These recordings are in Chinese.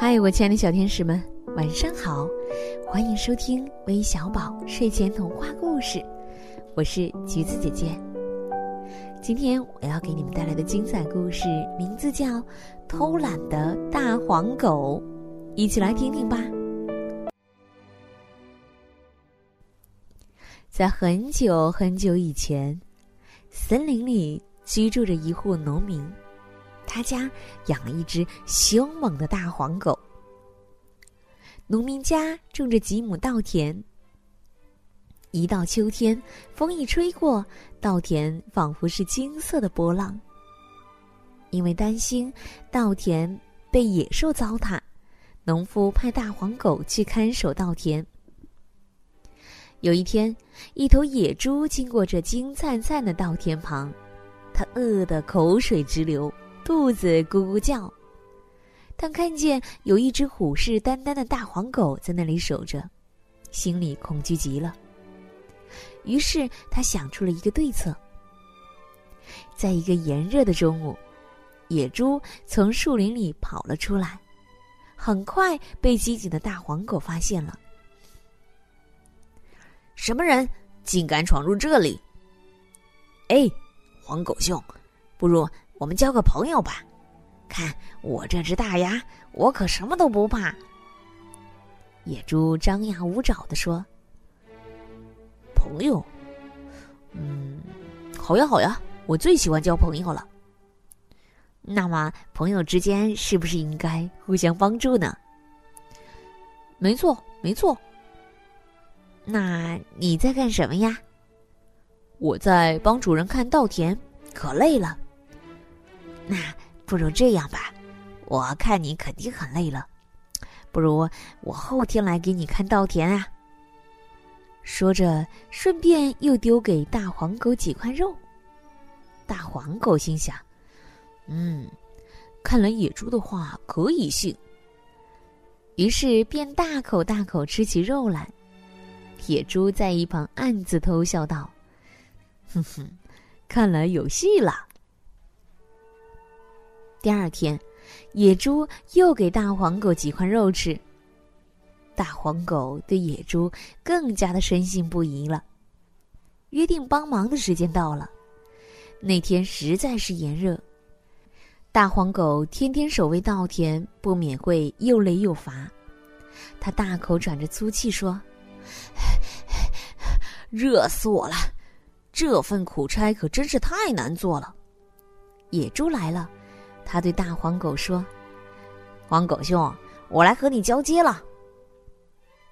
嗨，我亲爱的小天使们，晚上好！欢迎收听微小宝睡前童话故事，我是橘子姐姐。今天我要给你们带来的精彩故事名字叫《偷懒的大黄狗》，一起来听听吧。在很久很久以前，森林里居住着一户农民。他家养了一只凶猛的大黄狗。农民家种着几亩稻田。一到秋天，风一吹过，稻田仿佛是金色的波浪。因为担心稻田被野兽糟蹋，农夫派大黄狗去看守稻田。有一天，一头野猪经过这金灿灿的稻田旁，它饿得口水直流。肚子咕咕叫，但看见有一只虎视眈眈的大黄狗在那里守着，心里恐惧极了。于是他想出了一个对策。在一个炎热的中午，野猪从树林里跑了出来，很快被机警的大黄狗发现了。什么人竟敢闯入这里？哎，黄狗兄，不如。我们交个朋友吧，看我这只大牙，我可什么都不怕。野猪张牙舞爪的说：“朋友，嗯，好呀好呀，我最喜欢交朋友了。那么朋友之间是不是应该互相帮助呢？没错，没错。那你在干什么呀？我在帮主人看稻田，可累了。”那 不如这样吧，我看你肯定很累了，不如我后天来给你看稻田啊。说着，顺便又丢给大黄狗几块肉。大黄狗心想：“嗯，看来野猪的话可以信。”于是便大口大口吃起肉来。野猪在一旁暗自偷笑道：“哼哼，看来有戏了。”第二天，野猪又给大黄狗几块肉吃。大黄狗对野猪更加的深信不疑了。约定帮忙的时间到了，那天实在是炎热，大黄狗天天守卫稻田，不免会又累又乏。他大口喘着粗气说：“ 热死我了，这份苦差可真是太难做了。”野猪来了。他对大黄狗说：“黄狗兄，我来和你交接了。”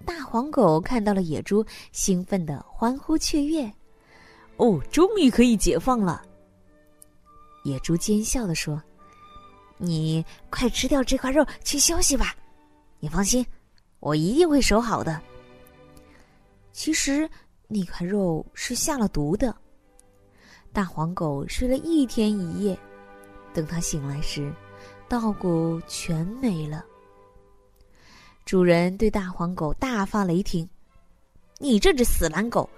大黄狗看到了野猪，兴奋的欢呼雀跃：“哦，终于可以解放了！”野猪奸笑的说：“你快吃掉这块肉，去休息吧。你放心，我一定会守好的。”其实那块肉是下了毒的。大黄狗睡了一天一夜。等他醒来时，稻谷全没了。主人对大黄狗大发雷霆：“你这只死懒狗，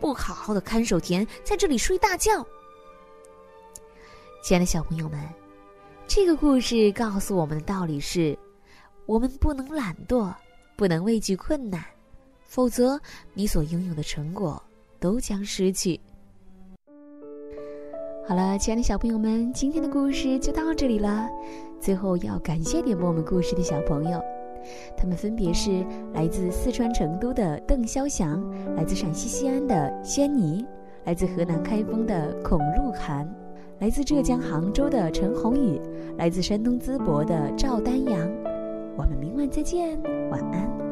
不好好的看守田，在这里睡大觉！”亲爱的小朋友们，这个故事告诉我们的道理是：我们不能懒惰，不能畏惧困难，否则你所拥有的成果都将失去。好了，亲爱的小朋友们，今天的故事就到这里了。最后要感谢点播我们故事的小朋友，他们分别是来自四川成都的邓潇翔，来自陕西西安的轩尼，来自河南开封的孔露涵，来自浙江杭州的陈宏宇，来自山东淄博的赵丹阳。我们明晚再见，晚安。